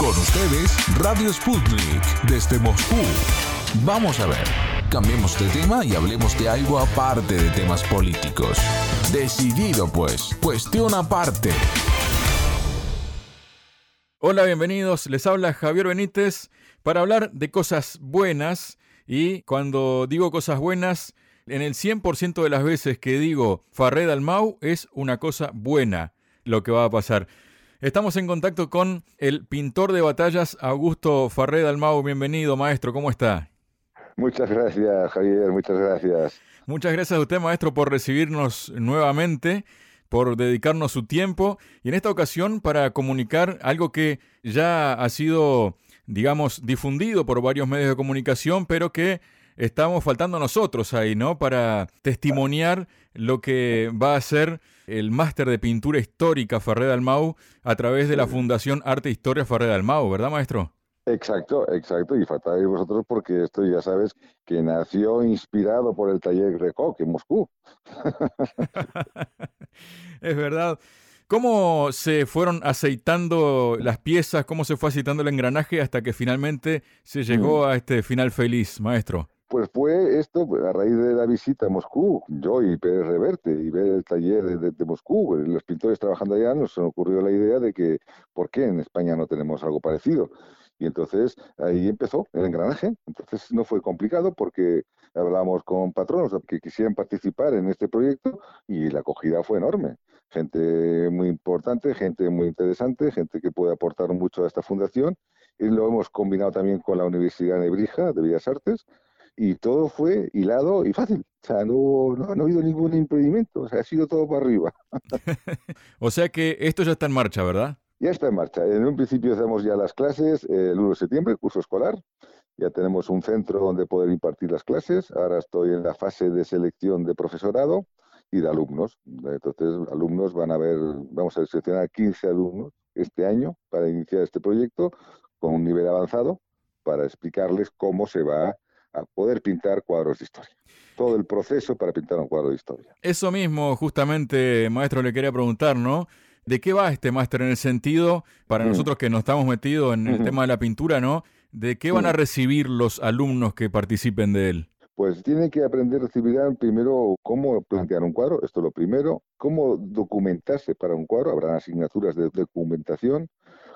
Con ustedes, Radio Sputnik, desde Moscú. Vamos a ver, cambiemos de tema y hablemos de algo aparte de temas políticos. Decidido pues, cuestión aparte. Hola, bienvenidos. Les habla Javier Benítez para hablar de cosas buenas. Y cuando digo cosas buenas, en el 100% de las veces que digo Farré Dalmau es una cosa buena lo que va a pasar. Estamos en contacto con el pintor de batallas Augusto Farré Dalmau. Bienvenido, maestro. ¿Cómo está? Muchas gracias, Javier. Muchas gracias. Muchas gracias a usted, maestro, por recibirnos nuevamente por dedicarnos su tiempo y en esta ocasión para comunicar algo que ya ha sido, digamos, difundido por varios medios de comunicación, pero que estamos faltando nosotros ahí, ¿no? Para testimoniar lo que va a ser el máster de pintura histórica Ferrer Dalmau a través de la Fundación Arte e Historia Ferrer Dalmau, ¿verdad, maestro? Exacto, exacto, y faltáis vosotros porque esto ya sabes que nació inspirado por el taller Greco en Moscú. es verdad. ¿Cómo se fueron aceitando las piezas? ¿Cómo se fue aceitando el engranaje hasta que finalmente se llegó a este final feliz, maestro? Pues fue esto a raíz de la visita a Moscú, yo y Pérez Reverte, y ver el taller de, de, Moscú, los pintores trabajando allá, nos ocurrió la idea de que, ¿por qué en España no tenemos algo parecido? Y entonces ahí empezó el engranaje. Entonces no fue complicado porque hablamos con patronos que quisieran participar en este proyecto y la acogida fue enorme. Gente muy importante, gente muy interesante, gente que puede aportar mucho a esta fundación. Y lo hemos combinado también con la Universidad de Nebrija de Bellas Artes y todo fue hilado y fácil. O sea, no, no, no, ha habido ningún impedimento, o sea, ha sido todo para arriba. o sea que esto ya está en marcha, ¿verdad? Ya está en marcha. En un principio hacemos ya las clases el 1 de septiembre, curso escolar. Ya tenemos un centro donde poder impartir las clases. Ahora estoy en la fase de selección de profesorado y de alumnos. Entonces, alumnos van a ver, vamos a seleccionar 15 alumnos este año para iniciar este proyecto con un nivel avanzado para explicarles cómo se va a poder pintar cuadros de historia. Todo el proceso para pintar un cuadro de historia. Eso mismo, justamente, maestro, le quería preguntar, ¿no? ¿De qué va este máster en el sentido, para mm. nosotros que nos estamos metidos en el tema de la pintura, ¿no? ¿De qué van a mm. recibir los alumnos que participen de él? Pues tienen que aprender, recibirán primero cómo plantear un cuadro, esto es lo primero, cómo documentarse para un cuadro, habrán asignaturas de documentación,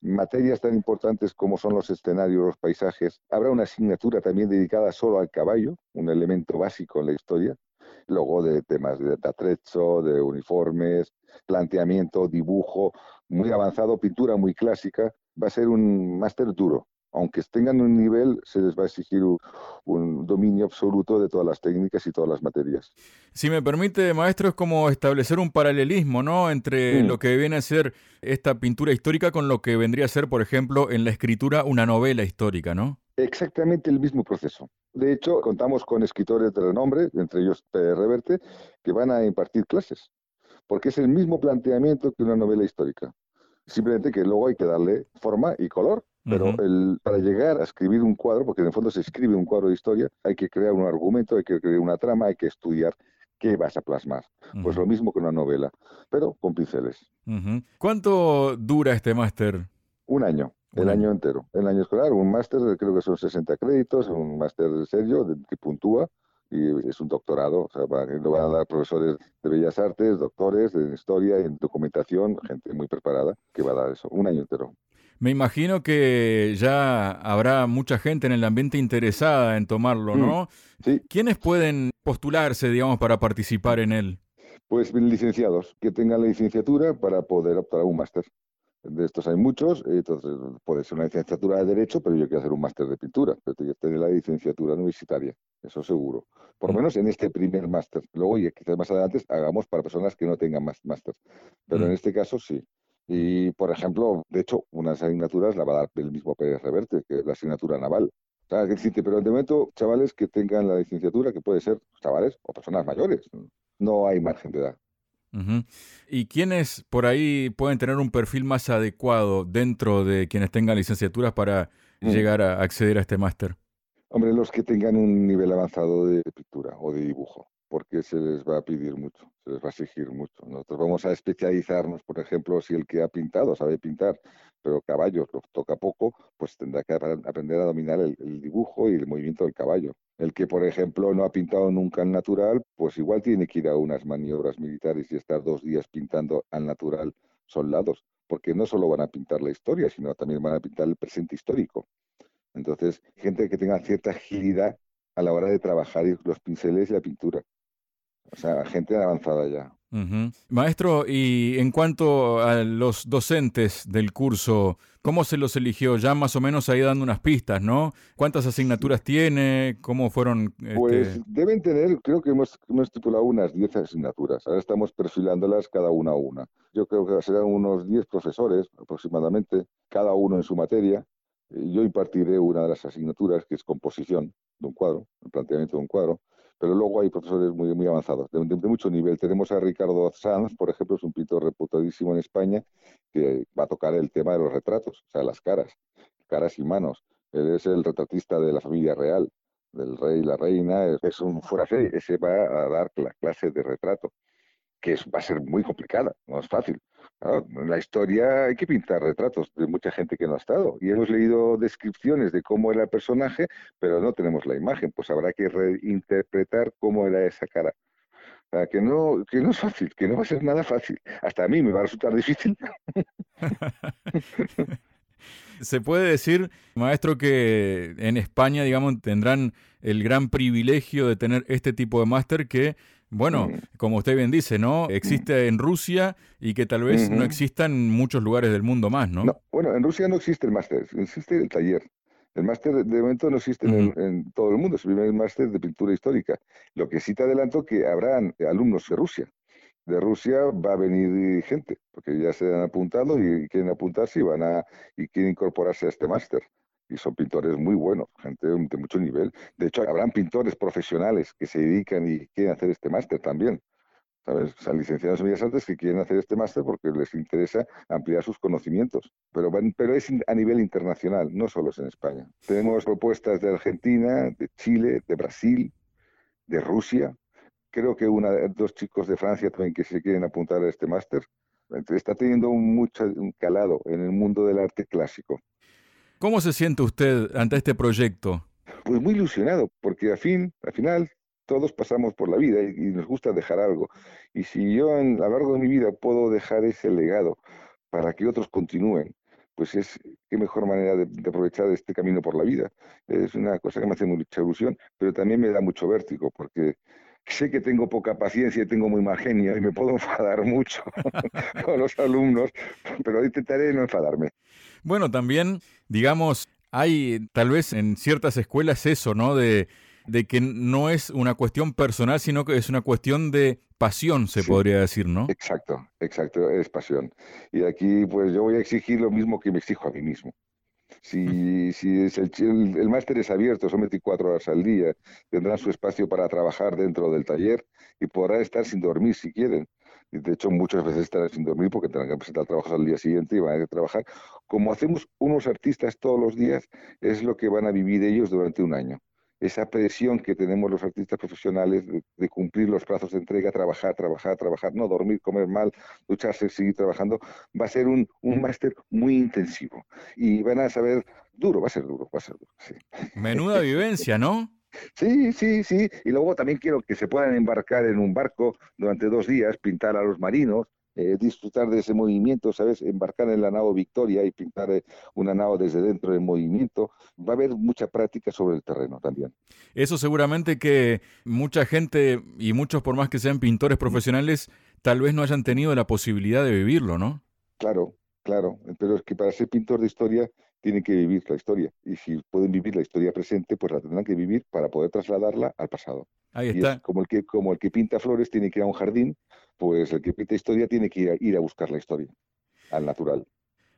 materias tan importantes como son los escenarios, los paisajes. Habrá una asignatura también dedicada solo al caballo, un elemento básico en la historia. Luego de temas de atrecho, de uniformes, planteamiento, dibujo, muy avanzado, pintura muy clásica. Va a ser un máster duro, aunque tengan un nivel, se les va a exigir un, dominio absoluto de todas las técnicas y todas las materias. Si me permite, maestro, es como establecer un paralelismo, ¿no? Entre mm. lo que viene a ser esta pintura histórica con lo que vendría a ser, por ejemplo, en la escritura una novela histórica, ¿no? Exactamente el mismo proceso. De hecho, contamos con escritores de renombre, entre ellos Pérez Reverte, que van a impartir clases, porque es el mismo planteamiento que una novela histórica. Simplemente que luego hay que darle forma y color pero el, para llegar a escribir un cuadro, porque en el fondo se escribe un cuadro de historia, hay que crear un argumento, hay que crear una trama, hay que estudiar qué vas a plasmar. Pues lo mismo que una novela, pero con pinceles. ¿Cuánto dura este máster? Un año, el año entero. El año escolar, un máster creo que son 60 créditos, un máster serio que puntúa y es un doctorado, o sea, lo van a dar profesores de bellas artes, doctores de historia, en documentación, gente muy preparada que va a dar eso, un año entero. Me imagino que ya habrá mucha gente en el ambiente interesada en tomarlo, ¿no? Mm, sí. ¿Quiénes pueden postularse, digamos, para participar en él? Pues licenciados que tengan la licenciatura para poder optar a un máster. De estos hay muchos, entonces puede ser una licenciatura de Derecho, pero yo quiero hacer un máster de pintura, pero tengo que tener la licenciatura universitaria, eso seguro. Por lo menos en este primer máster. Luego, y quizás más adelante, hagamos para personas que no tengan más máster. Pero en este caso sí. Y, por ejemplo, de hecho, unas asignaturas la va a dar el mismo Pérez Reverte, que es la asignatura naval. O sea, que pero de momento, chavales que tengan la licenciatura, que puede ser chavales o personas mayores, no hay margen de edad. ¿Y quiénes por ahí pueden tener un perfil más adecuado dentro de quienes tengan licenciaturas para mm. llegar a acceder a este máster? Hombre, los que tengan un nivel avanzado de pintura o de dibujo. porque se les va a pedir mucho, se les va a exigir mucho. Nosotros vamos a especializarnos, por ejemplo, si el que ha pintado sabe pintar, pero caballos lo toca poco, pues tendrá que aprender a dominar el, dibujo y el movimiento del caballo. El que, por ejemplo, no ha pintado nunca en natural, pues igual tiene que ir a unas maniobras militares y estar dos días pintando al natural soldados, porque no solo van a pintar la historia, sino también van a pintar el presente histórico. Entonces, gente que tenga cierta agilidad a la hora de trabajar los pinceles y la pintura. O sea, gente avanzada ya. Maestro, y en cuanto a los docentes del curso, ¿cómo se los eligió? Ya más o menos ahí dando unas pistas, ¿no? ¿Cuántas asignaturas tiene? ¿Cómo fueron? Pues este? deben tener, creo que hemos, hemos estipulado unas 10 asignaturas. Ahora estamos perfilándolas cada una a una. Yo creo que serán unos 10 profesores aproximadamente, cada uno en su materia. Yo impartiré una de las asignaturas, que es composición de un cuadro, el planteamiento de un cuadro pero luego hay profesores muy, muy avanzados, de, mucho nivel. Tenemos a Ricardo Sanz, por ejemplo, es un pintor reputadísimo en España, que va a tocar el tema de los retratos, o sea, las caras, caras y manos. Él es el retratista de la familia real, del rey y la reina, es un fuera serie, ese va a dar la clase de retrato que va a ser muy complicada, no es fácil. en la historia hay que pintar retratos de mucha gente que no ha estado y hemos leído descripciones de cómo era el personaje, pero no tenemos la imagen, pues habrá que reinterpretar cómo era esa cara. que no, que no es fácil, que no va a ser nada fácil. Hasta a mí me va a resultar difícil. Se puede decir, maestro, que en España, digamos, tendrán el gran privilegio de tener este tipo de máster que bueno, mm. como usted bien dice, ¿no? Existe en Rusia y que tal vez no exista en muchos lugares del mundo más, ¿no? No, bueno, en Rusia no existe el máster, existe el taller. El máster de momento no existe en, todo el mundo, es el primer máster de pintura histórica. Lo que sí te adelanto que habrán alumnos de Rusia. De Rusia va a venir gente, porque ya se han apuntado y quieren apuntarse y van a y quieren incorporarse a este máster y son pintores muy buenos, gente de mucho nivel. De hecho, habrán pintores profesionales que se dedican y quieren hacer este máster también. ¿Sabes? O licenciados en Bellas Artes que quieren hacer este máster porque les interesa ampliar sus conocimientos. Pero, pero es a nivel internacional, no solo es en España. Tenemos propuestas de Argentina, de Chile, de Brasil, de Rusia. Creo que una, dos chicos de Francia también que se quieren apuntar a este máster. Está teniendo mucho un calado en el mundo del arte clásico. ¿Cómo se siente usted ante este proyecto? Pues muy ilusionado, porque al fin, al final todos pasamos por la vida y, nos gusta dejar algo. Y si yo a lo largo de mi vida puedo dejar ese legado para que otros continúen, pues es qué mejor manera de, aprovechar este camino por la vida. Es una cosa que me hace mucha ilusión, pero también me da mucho vértigo, porque sé que tengo poca paciencia y tengo muy mal genio y me puedo enfadar mucho con los alumnos, pero intentaré no enfadarme. Bueno, también, digamos, hay tal vez en ciertas escuelas eso, ¿no? De, de que no es una cuestión personal, sino que es una cuestión de pasión, se podría decir, ¿no? Exacto, exacto, es pasión. Y aquí, pues yo voy a exigir lo mismo que me exijo a mí mismo. Si, si es el, el, máster es abierto, son 24 horas al día, tendrán su espacio para trabajar dentro del taller y podrán estar sin dormir si quieren y de hecho muchas veces estarán sin dormir porque tendrán que presentar trabajos al día siguiente y van a trabajar. Como hacemos unos artistas todos los días, es lo que van a vivir ellos durante un año. Esa presión que tenemos los artistas profesionales de, cumplir los plazos de entrega, trabajar, trabajar, trabajar, no dormir, comer mal, ducharse, seguir trabajando, va a ser un, un máster muy intensivo. Y van a saber, duro, va a ser duro, va a ser duro. Sí. Menuda vivencia, ¿no? Sí, sí, sí. Y luego también quiero que se puedan embarcar en un barco durante dos días, pintar a los marinos, eh, disfrutar de ese movimiento, ¿sabes? Embarcar en la nao Victoria y pintar eh, una nao desde dentro del movimiento. Va a haber mucha práctica sobre el terreno también. Eso seguramente que mucha gente, y muchos por más que sean pintores profesionales, tal vez no hayan tenido la posibilidad de vivirlo, ¿no? Claro, claro. Pero es que para ser pintor de historia tienen que vivir la historia. Y si pueden vivir la historia presente, pues la tendrán que vivir para poder trasladarla al pasado. Ahí está. como, el que, como el que pinta flores tiene que ir a un jardín, pues el que pinta historia tiene que ir a, buscar la historia, al natural.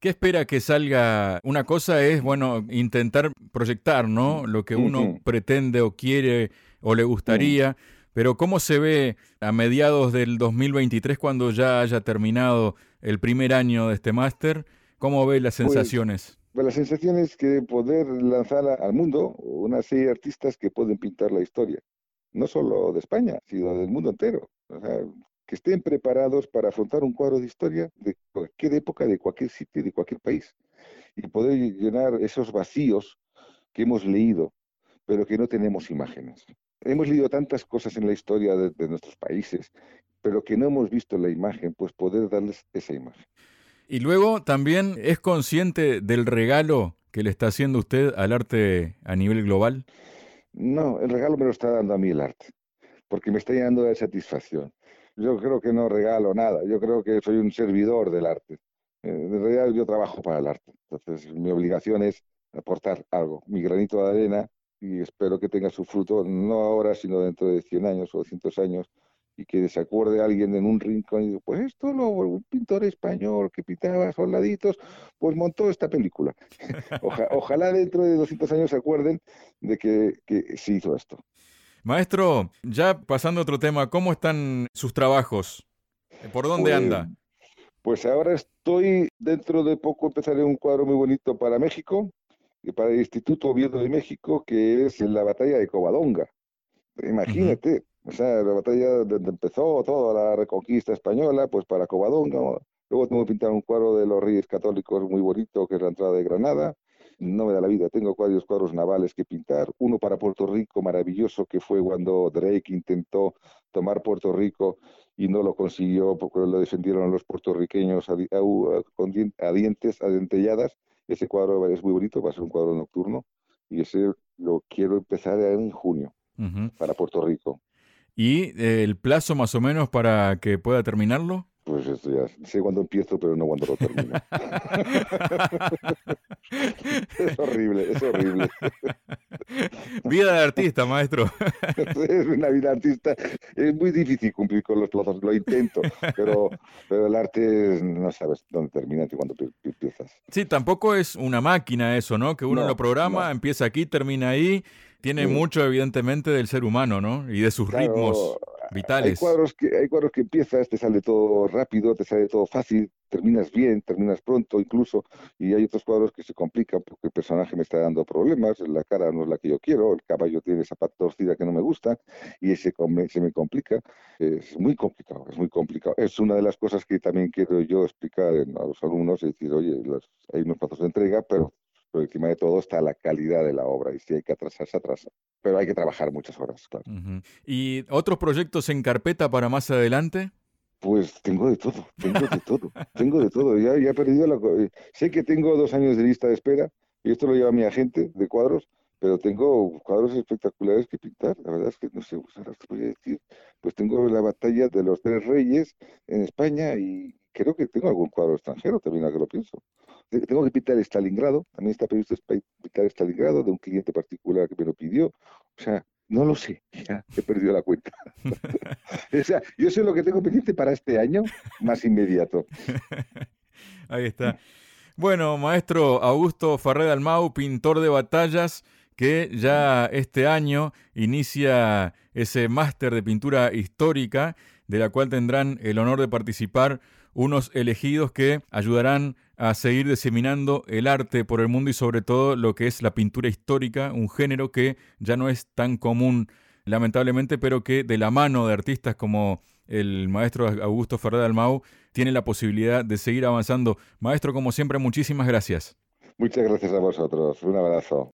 ¿Qué espera que salga? Una cosa es, bueno, intentar proyectar, ¿no? Lo que uno pretende o quiere o le gustaría, pero ¿cómo se ve a mediados del 2023 cuando ya haya terminado el primer año de este máster? ¿Cómo ve las pues sensaciones? Pues la sensación es que poder lanzar al mundo una serie de artistas que pueden pintar la historia. no solo de España, sino del mundo entero. O sea, que estén preparados para afrontar un cuadro de historia de cualquier época, de cualquier sitio, de cualquier país, y poder llenar esos vacíos que hemos leído, pero que no tenemos imágenes. Hemos leído tantas cosas en la historia de, nuestros países, pero que no hemos visto la imagen, pues poder darles esa imagen. Y luego también es consciente del regalo que le está haciendo usted al arte a nivel global. No, el regalo me lo está dando a mí el arte, porque me está llenando de satisfacción. Yo creo que no regalo nada, yo creo que soy un servidor del arte. Eh, en realidad yo trabajo para el arte, entonces mi obligación es aportar algo, mi granito de arena, y espero que tenga su fruto, no ahora, sino dentro de 100 años o 200 años, y que se acuerde alguien en un rincón y diga, pues esto lo, un pintor español que pintaba soldaditos, pues montó esta película. ojalá dentro de 200 años se acuerden de que se hizo esto. Maestro, ya pasando a otro tema, ¿cómo están sus trabajos? ¿Por dónde pues, anda? Pues ahora estoy, dentro de poco empezaré un cuadro muy bonito para México, y para el Instituto Oviedo de México, que es la batalla de Covadonga. Imagínate, o sea, la batalla donde empezó toda la reconquista española, pues para Covadonga. Luego tengo que pintar un cuadro de los reyes católicos muy bonito, que es la entrada de Granada. No me da la vida, tengo varios cuadros navales que pintar. Uno para Puerto Rico, maravilloso, que fue cuando Drake intentó tomar Puerto Rico y no lo consiguió porque lo defendieron los puertorriqueños a, a dientes, adentelladas. Ese cuadro es muy bonito, va a ser un cuadro nocturno y ese lo quiero empezar en junio para Puerto Rico. ¿Y eh, el plazo más o menos para que pueda terminarlo? Pues esto ya sé cuándo empiezo, pero no cuándo lo termino. es horrible, es horrible. Vida de artista, maestro. es una vida de artista. Es muy difícil cumplir con los plazos, lo intento, pero, pero el arte no sabes dónde termina y cuándo empiezas. Sí, tampoco es una máquina eso, ¿no? Que uno lo programa, empieza aquí, termina ahí. Tiene mucho, evidentemente, del ser humano, ¿no? Y de sus ritmos vitales. Hay cuadros, que, hay cuadros que empiezas, te sale todo rápido, te sale todo fácil, terminas bien, terminas pronto incluso, y hay otros cuadros que se complican porque el personaje me está dando problemas, la cara no es la que yo quiero, el caballo tiene esa pata torcida que no me gusta, y ese se me complica. Es muy complicado, es muy complicado. Es una de las cosas que también quiero yo explicar a los alumnos, es decir, oye, hay unos plazos de entrega, pero por encima de todo está la calidad de la obra y si hay que atrasarse, atrasa. Pero hay que trabajar muchas horas, claro. ¿Y otros proyectos en carpeta para más adelante? Pues tengo de todo, tengo de todo, tengo de todo. Ya, ya he perdido la... Eh, sé que tengo dos años de lista de espera y esto lo lleva mi agente de cuadros, pero tengo cuadros espectaculares que pintar. La verdad es que no sé, ahora te voy a decir. Pues tengo la batalla de los tres reyes en España y creo que tengo algún cuadro extranjero también, a que lo pienso. Tengo que pintar Stalingrado, también está previsto pintar Stalingrado de un cliente particular que me lo pidió. O sea, no lo sé, ya he perdido la cuenta. o sea, yo sé lo que tengo pendiente para este año más inmediato. Ahí está. Bueno, maestro Augusto Farré Almau, pintor de batallas, que ya este año inicia ese máster de pintura histórica, de la cual tendrán el honor de participar unos elegidos que ayudarán a seguir diseminando el arte por el mundo y sobre todo lo que es la pintura histórica, un género que ya no es tan común lamentablemente, pero que de la mano de artistas como el maestro Augusto Ferrer Almau tiene la posibilidad de seguir avanzando. Maestro, como siempre, muchísimas gracias. Muchas gracias a vosotros. Un abrazo.